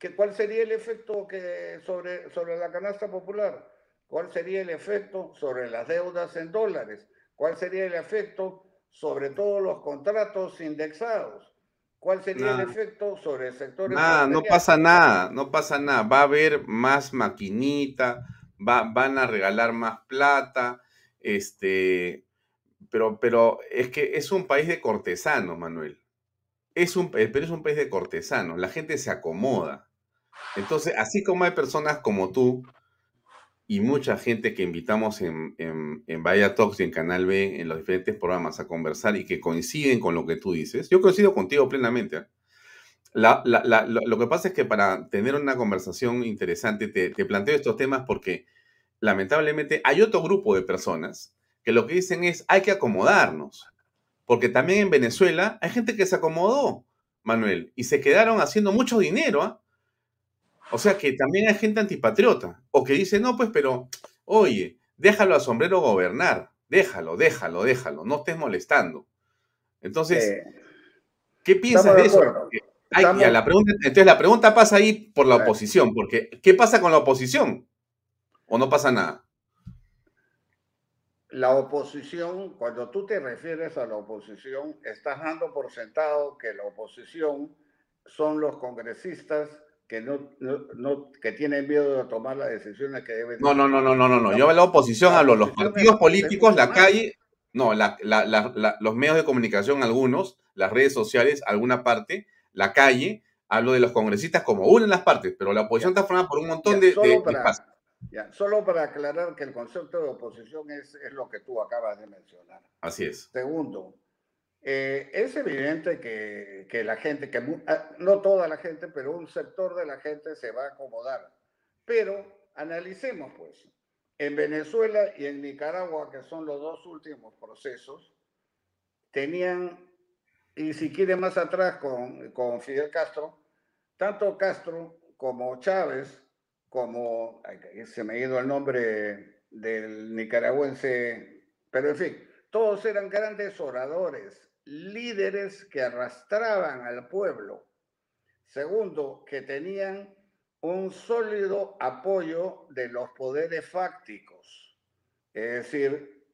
¿qué, ¿cuál sería el efecto que sobre, sobre la canasta popular? ¿Cuál sería el efecto sobre las deudas en dólares? ¿Cuál sería el efecto sobre todos los contratos indexados? ¿Cuál sería el efecto sobre el sector? Nada, no pasa nada, no pasa nada. Va a haber más maquinita, van a regalar más plata, este, pero, pero es que es un país de cortesanos, Manuel. Es un, pero es un país de cortesanos. La gente se acomoda. Entonces, así como hay personas como tú y mucha gente que invitamos en, en, en Vaya Talks y en Canal B, en los diferentes programas a conversar y que coinciden con lo que tú dices, yo coincido contigo plenamente. ¿eh? lo, que pasa es que para tener una conversación interesante te, te planteo estos temas porque lamentablemente hay otro grupo de personas que lo que dicen es hay que acomodarnos. Porque también en Venezuela hay gente que se acomodó, Manuel, y se quedaron haciendo mucho dinero. ¿ah? O sea que también hay gente antipatriota. O que dice, no, pues, pero, oye, déjalo a sombrero gobernar. Déjalo, déjalo, déjalo. No estés molestando. Entonces, eh, ¿qué piensas de, eso? la pregunta, entonces la pregunta pasa ahí por la oposición, porque ¿qué pasa con la oposición? ¿O no pasa nada? La oposición, cuando tú te refieres a la oposición, estás dando por sentado que la oposición son los congresistas que no, no, que tienen miedo de tomar las decisiones que deben. No, no, no, no, no, no, no. Yo hablo de la oposición, hablo los partidos políticos, la calle, no, la, la, los medios de comunicación, algunos, las redes sociales, alguna parte, la calle, hablo de los congresistas como una en las partes, pero la oposición está formada por un montón de, solo para, ya, solo para aclarar que el concepto de oposición es, es lo que tú acabas de mencionar. Así es. Segundo, eh, es evidente que, que, la gente, que ah, no toda la gente, pero un sector de la gente se va a acomodar. Pero analicemos pues, en Venezuela y en Nicaragua, que son los dos últimos procesos, tenían, y si quiere más atrás con, con Fidel Castro, tanto Castro como Chávez, como, se me ha ido el nombre del nicaragüense, pero en fin, todos eran grandes oradores, líderes que arrastraban al pueblo. Segundo, que tenían un sólido apoyo de los poderes fácticos, es decir,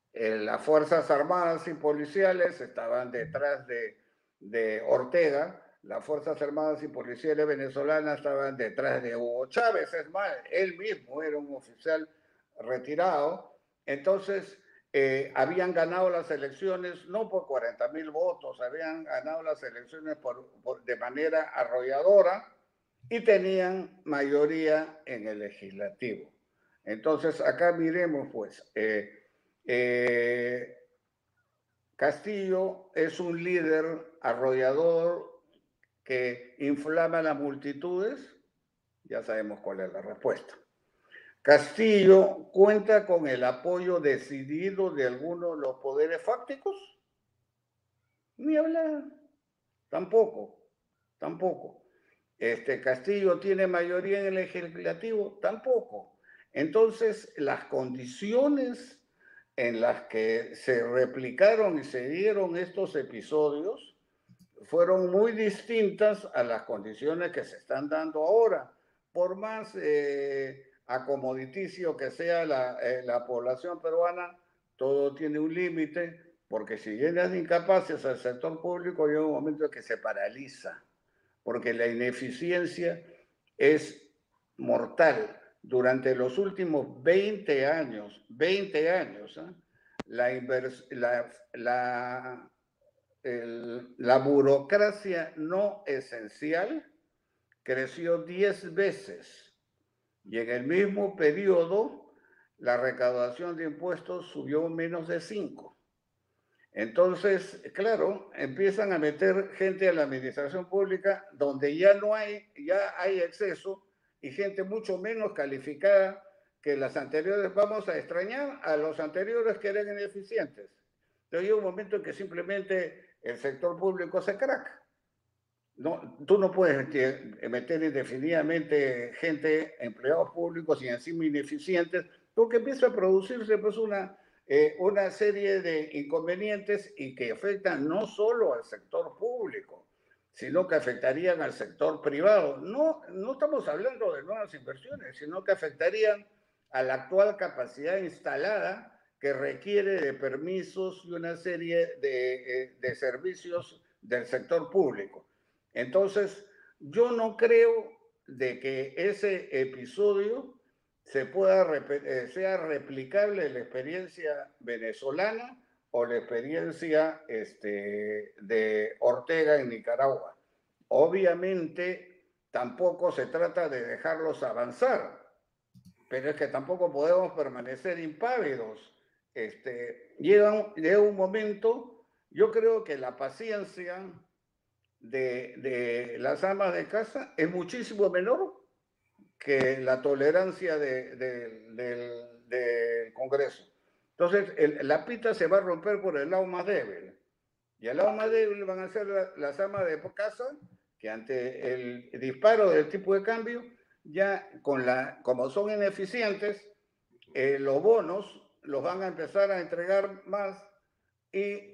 las Fuerzas Armadas y Policiales estaban detrás de, de Ortega, las Fuerzas Armadas y Policiales venezolanas estaban detrás de Hugo Chávez, es más, él mismo era un oficial retirado, entonces eh, habían ganado las elecciones no por 40 mil votos, habían ganado las elecciones de manera arrolladora y tenían mayoría en el legislativo. Entonces, acá miremos, pues, eh, eh, Castillo es un líder arrollador que inflama las multitudes, ya sabemos cuál es la respuesta. Castillo cuenta con el apoyo decidido de algunos de los poderes fácticos. Ni hablar. Tampoco, tampoco. Este Castillo tiene mayoría en el legislativo, tampoco. Entonces, las condiciones en las que se replicaron y se dieron estos episodios fueron muy distintas a las condiciones que se están dando ahora. Por más eh, acomoditicio que sea la, eh, la población peruana, todo tiene un límite, porque si llenas de incapaces al sector público, llega un momento en que se paraliza, porque la ineficiencia es mortal. Durante los últimos 20 años, 20 años, ¿eh? la, la, la burocracia no esencial creció 10 veces y en el mismo periodo la recaudación de impuestos subió menos de 5. Entonces, claro, empiezan a meter gente a la administración pública donde ya no hay, ya hay exceso y gente mucho menos calificada que las anteriores. Vamos a extrañar a los anteriores que eran ineficientes. Entonces hay un momento en que simplemente el sector público se craca. No, tú no puedes meter indefinidamente gente, empleados públicos y encima ineficientes, porque empieza a producirse pues una, eh, una serie de inconvenientes y que afectan no solo al sector público, sino que afectarían al sector privado. No, no estamos hablando de nuevas inversiones, sino que afectarían a la actual capacidad instalada que requiere de permisos y una serie de, eh, de servicios del sector público. Entonces, yo no creo de que ese episodio eh, sea replicable la experiencia venezolana o la experiencia este, de Ortega en Nicaragua. Obviamente, tampoco se trata de dejarlos avanzar, pero es que tampoco podemos permanecer impávidos. Este, llega, llega un momento, yo creo que la paciencia de, de las amas de casa es muchísimo menor que la tolerancia de, del Congreso. Entonces, la pita se va a romper por el lado más débil. Y el lado más débil van a ser las amas de casa, que ante el disparo del tipo de cambio, ya con la, como son ineficientes, eh, los bonos los van a empezar a entregar más y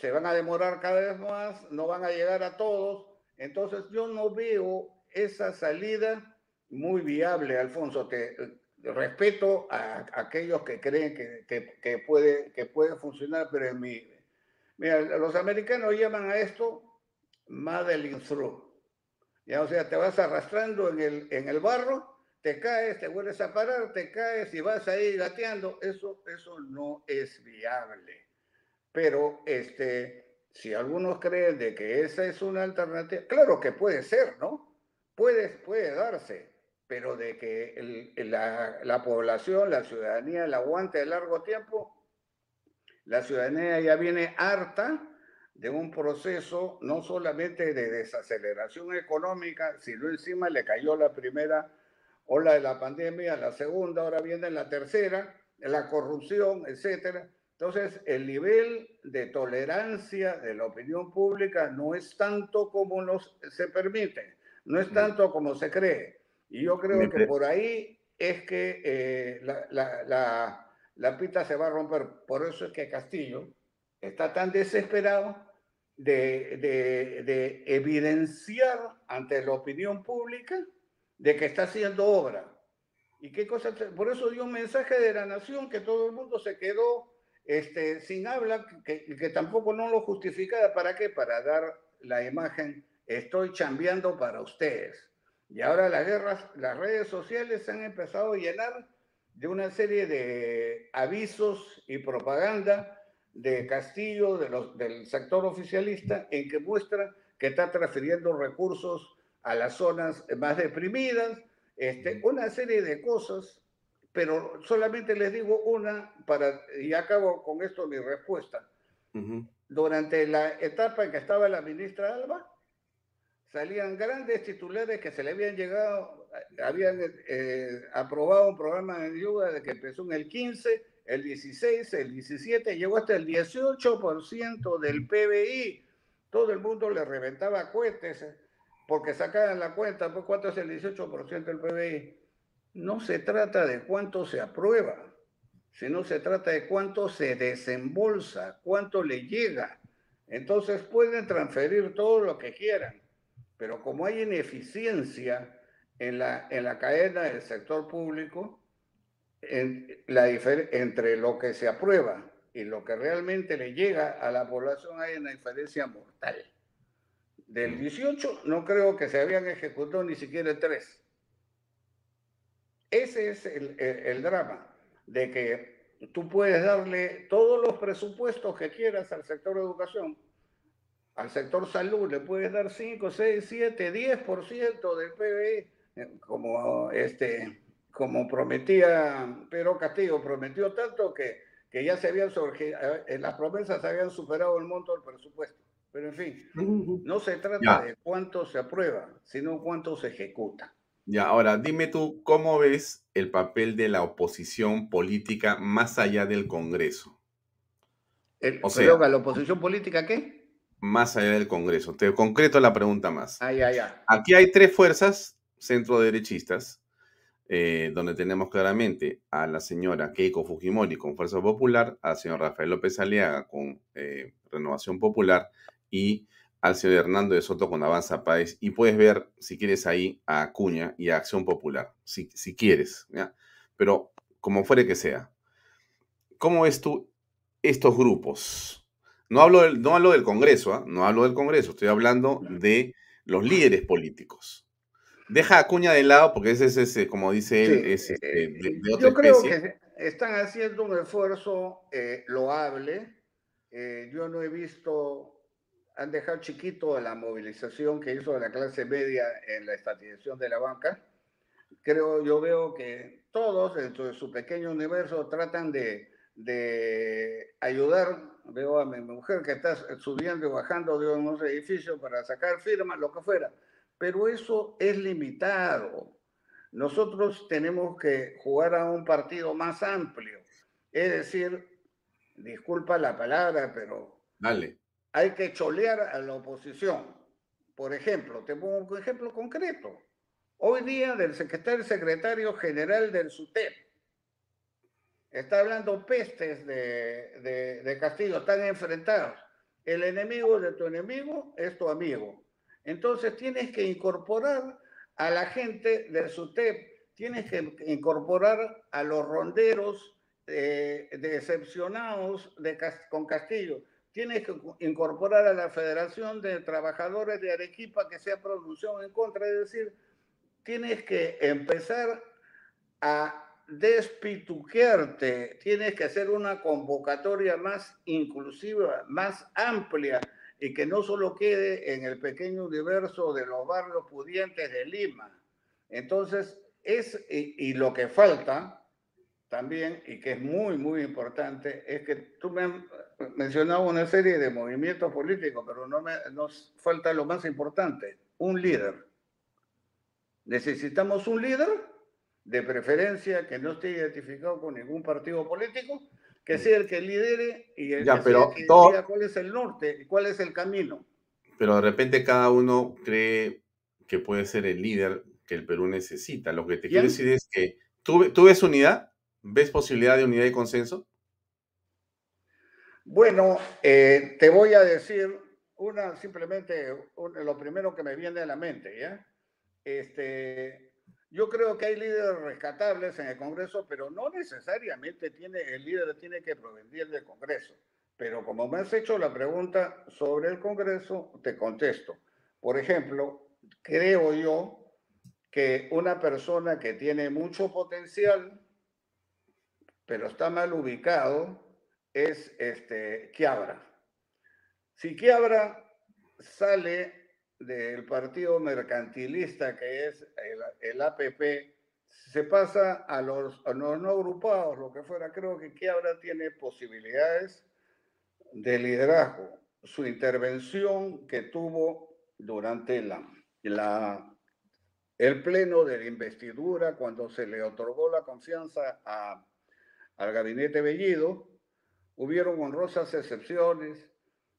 se van a demorar cada vez más, no van a llegar a todos. Entonces yo no veo esa salida muy viable, Alfonso. Te, respeto a, aquellos que creen que, puede, que puede funcionar, pero en mi... Mira, los americanos llaman a esto Madeline Through. Ya, o sea, te vas arrastrando en el, en el barro, te caes, te vuelves a parar, te caes y vas ahí gateando. Eso, eso no es viable. Pero este, si algunos creen de que esa es una alternativa, claro que puede ser, ¿no? Puede, puede darse pero de que la, la, población, la ciudadanía la aguante de largo tiempo, la ciudadanía ya viene harta de un proceso no solamente de desaceleración económica, sino encima le cayó la primera ola de la pandemia, la segunda, ahora viene la tercera, la corrupción, etcétera. Entonces, el nivel de tolerancia de la opinión pública no es tanto como nos se permite, no es tanto como se cree. Y yo creo que por ahí es que eh, la, la, pita se va a romper. Por eso es que Castillo está tan desesperado de, de, de, evidenciar ante la opinión pública de que está haciendo obra. ¿Y qué cosa? Por eso dio un mensaje de la nación que todo el mundo se quedó este, sin habla, que, que tampoco no lo justificaba. ¿Para qué? Para dar la imagen, estoy chambeando para ustedes. Y ahora las guerras, las redes sociales se han empezado a llenar de una serie de avisos y propaganda de Castillo, de los, del sector oficialista, en que muestra que está transfiriendo recursos a las zonas más deprimidas, este, una serie de cosas, pero solamente les digo una para, y acabo con esto mi respuesta. Durante la etapa en que estaba la ministra Alba, salían grandes titulares que se le habían llegado, habían eh, aprobado un programa de ayuda de que empezó en el 15, el 16, el 17, llegó hasta el 18% del PBI. Todo el mundo le reventaba cohetes eh, porque sacaban la cuenta, pues cuánto es el 18% del PBI. No se trata de cuánto se aprueba, sino se trata de cuánto se desembolsa, cuánto le llega. Entonces pueden transferir todo lo que quieran pero como hay ineficiencia en la, en la cadena del sector público, en la entre lo que se aprueba y lo que realmente le llega a la población hay una diferencia mortal. Del 18 no creo que se habían ejecutado ni siquiera tres. Ese es el, el drama, de que tú puedes darle todos los presupuestos que quieras al sector educación, al sector salud, le puedes dar 5, 6, 7, 10% del PBI, eh, como, este, como prometía Pedro Castillo, prometió tanto que, que ya se habían surgido, en eh, las promesas habían superado el monto del presupuesto. Pero en fin, no se trata de cuánto se aprueba, sino cuánto se ejecuta. Ya, ahora dime tú, ¿cómo ves el papel de la oposición política más allá del Congreso? o sea, ¿la oposición política qué? Más allá del Congreso. Te concreto la pregunta más. Ah, ya, ya. Aquí hay tres fuerzas centro-derechistas, eh, donde tenemos claramente a la señora Keiko Fujimori con Fuerza Popular, al señor Rafael López Aliaga con eh, Renovación Popular y al señor Hernando de Soto con Avanza País y puedes ver, si quieres, ahí a Acuña y a Acción Popular, si, si quieres, ¿ya? Pero como fuere que sea, ¿cómo ves tú estos grupos? No hablo del, no hablo del Congreso, ¿ah? no hablo del Congreso, estoy hablando de los líderes políticos. Deja a Acuña de lado porque ese es, ese, como dice él, es este, eh, de, Yo creo que están haciendo un esfuerzo eh, loable. Eh, yo no he visto han dejado chiquito la movilización que hizo la clase media en la estatización de la banca. Creo, yo veo que todos dentro de su pequeño universo tratan de, de ayudar. Veo a mi mujer que está subiendo y bajando de unos edificios para sacar firmas, lo que fuera. Pero eso es limitado. Nosotros tenemos que jugar a un partido más amplio. Es decir, disculpa la palabra, pero Dale hay que cholear a la oposición. Por ejemplo, te pongo un ejemplo concreto. Hoy día del secretario, secretario general del SUTEP está hablando pestes de, de, Castillo, están enfrentados. El enemigo de tu enemigo es tu amigo. Entonces tienes que incorporar a la gente del SUTEP, tienes que incorporar a los ronderos eh, decepcionados de, con Castillo tienes que incorporar a la Federación de Trabajadores de Arequipa que se ha pronunciado en contra, es decir, tienes que empezar a despituquearte, tienes que hacer una convocatoria más inclusiva, más amplia y que no solo quede en el pequeño universo de los barrios pudientes de Lima. Entonces, es, y, y lo que falta también, y que es muy, muy importante, es que tú me has mencionado una serie de movimientos políticos, pero no me, nos falta lo más importante, un líder. Necesitamos un líder, de preferencia que no esté identificado con ningún partido político, que sea el que lidere y el que, pero diga cuál es el norte y cuál es el camino. Pero de repente cada uno cree que puede ser el líder que el Perú necesita. Lo que te quiero decir es que tú, tú ves unidad, ves posibilidad de unidad y consenso. Bueno, eh, te voy a decir una, simplemente lo primero que me viene a la mente. Este, yo creo que hay líderes rescatables en el Congreso, pero no necesariamente tiene, el líder tiene que provenir del Congreso. Pero como me has hecho la pregunta sobre el Congreso, te contesto. Por ejemplo, creo yo que una persona que tiene mucho potencial, pero está mal ubicado, es este, Quiabra. Si Quiabra sale del partido mercantilista que es el, APP, se pasa a los, no agrupados, lo que fuera, creo que Quiabra tiene posibilidades de liderazgo. Su intervención que tuvo durante la, la, el pleno de la investidura, cuando se le otorgó la confianza al gabinete Bellido, hubieron honrosas excepciones,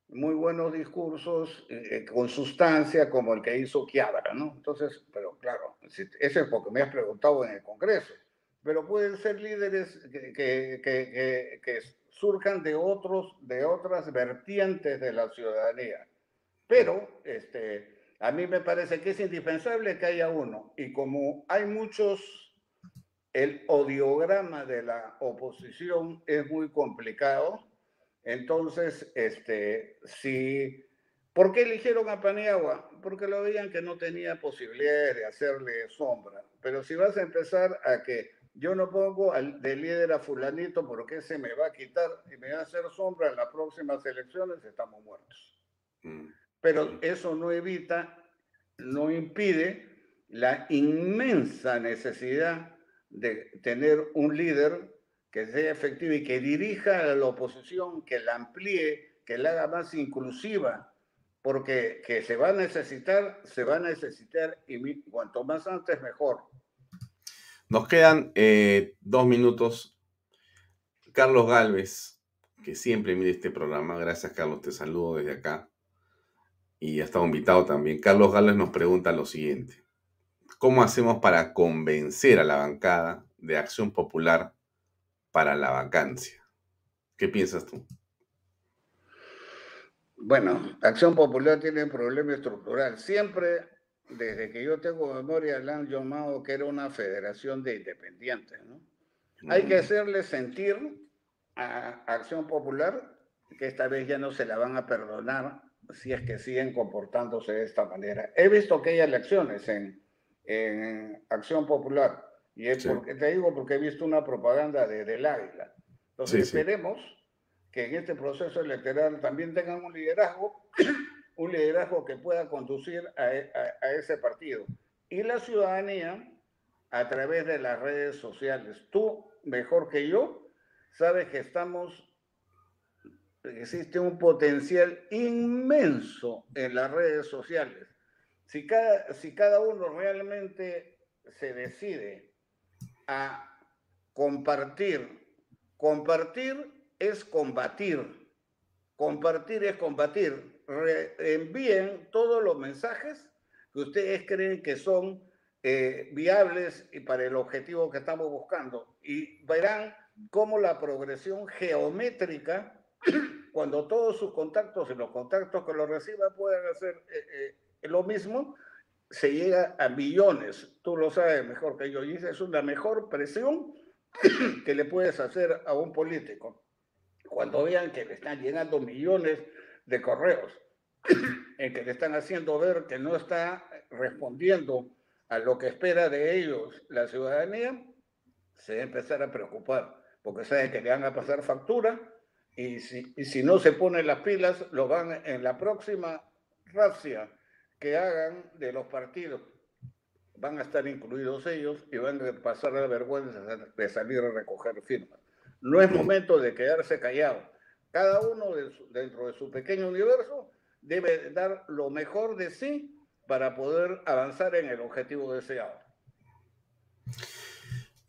muy buenos discursos eh, eh, con sustancia como el que hizo Quiabra, ¿no? Entonces, pero claro, eso es porque me has preguntado en el Congreso, pero pueden ser líderes que, que, que, que surjan de, otros, de otras vertientes de la ciudadanía. Pero este, a mí me parece que es indispensable que haya uno. Y como hay muchos el odiograma de la oposición es muy complicado. Entonces, este, si, ¿por qué eligieron a Paniagua? Porque lo veían que no tenía posibilidades de hacerle sombra. Pero si vas a empezar a que yo no pongo al, de líder a fulanito porque se me va a quitar y me va a hacer sombra en las próximas elecciones, estamos muertos. Mm. Pero mm. eso no evita, no impide la inmensa necesidad de tener un líder que sea efectivo y que dirija a la oposición, que la amplíe, que la haga más inclusiva, porque que se va a necesitar, se va a necesitar y cuanto más antes mejor. Nos quedan eh, dos minutos. Carlos Galvez, que siempre mire este programa, gracias Carlos, te saludo desde acá. Y ha estado invitado también. Carlos Galvez nos pregunta lo siguiente. ¿Cómo hacemos para convencer a la bancada de Acción Popular para la vacancia? ¿Qué piensas tú? Bueno, Acción Popular tiene un problema estructural. Siempre, desde que yo tengo memoria, le han llamado que era una federación de independientes. ¿no? Hay que mm. hacerle sentir a Acción Popular que esta vez ya no se la van a perdonar si es que siguen comportándose de esta manera. He visto que hay elecciones en, en Acción Popular. Y es porque, te digo porque he visto una propaganda de, del Águila. Entonces esperemos que en este proceso electoral también tengan un liderazgo, un liderazgo que pueda conducir a, a, ese partido. Y la ciudadanía a través de las redes sociales. Tú, mejor que yo, sabes que estamos, existe un potencial inmenso en las redes sociales si cada, si cada uno realmente se decide a compartir, compartir es combatir, compartir es combatir. envíen todos los mensajes que ustedes creen que son eh, viables y para el objetivo que estamos buscando y verán cómo la progresión geométrica, cuando todos sus contactos y los contactos que lo reciban puedan hacer eh, eh, lo mismo, se llega a millones. Tú lo sabes mejor que yo. Y esa es una mejor presión que le puedes hacer a un político. Cuando vean que le están llegando millones de correos, en que le están haciendo ver que no está respondiendo a lo que espera de ellos la ciudadanía, se va a empezar a preocupar, porque saben que le van a pasar factura y si, y si no se ponen las pilas, lo van en la próxima racia que hagan de los partidos. Van a estar incluidos ellos y van a pasar la vergüenza de salir a recoger firmas. No es momento de quedarse callado. Cada uno dentro de su pequeño universo debe dar lo mejor de sí para poder avanzar en el objetivo deseado.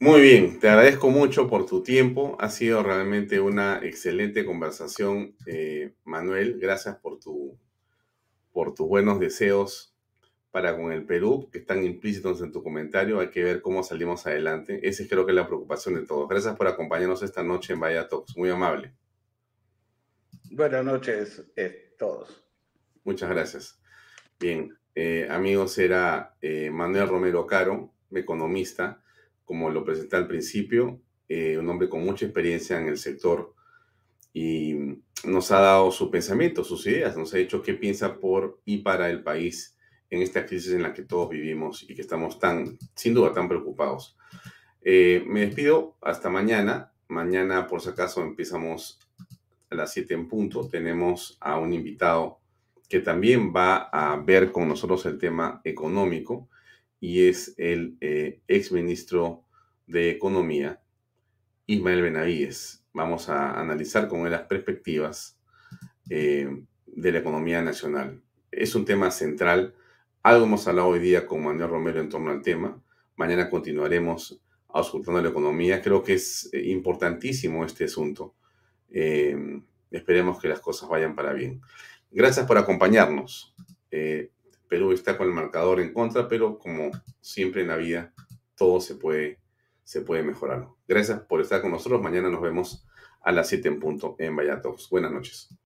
Muy bien, te agradezco mucho por tu tiempo. Ha sido realmente una excelente conversación, eh, Manuel. Gracias por tu por tus buenos deseos para con el Perú, que están implícitos en tu comentario. Hay que ver cómo salimos adelante. Esa es creo que es la preocupación de todos. Gracias por acompañarnos esta noche en Vaya Talks. Muy amable. Buenas noches a eh, todos. Muchas gracias. Bien, eh, amigos, era eh, Manuel Romero Caro, economista, como lo presenté al principio, un hombre con mucha experiencia en el sector y nos ha dado su pensamiento, sus ideas, nos ha dicho qué piensa por y para el país en esta crisis en la que todos vivimos y que estamos tan, sin duda, tan preocupados. Eh, me despido hasta mañana. Mañana, por si acaso, empezamos a las 7 en punto. Tenemos a un invitado que también va a ver con nosotros el tema económico y es el eh, ex ministro de Economía, Ismael Benavides vamos a analizar con él las perspectivas eh, de la economía nacional. Es un tema central. Algo hemos hablado hoy día con Manuel Romero en torno al tema. Mañana continuaremos auscultando la economía. Creo que es eh, importantísimo este asunto. Eh, esperemos que las cosas vayan para bien. Gracias por acompañarnos. Perú está con el marcador en contra, pero como siempre en la vida, todo se puede, se puede mejorar. Gracias por estar con nosotros. Mañana nos vemos a las 7 en punto en Vallatos. Buenas noches.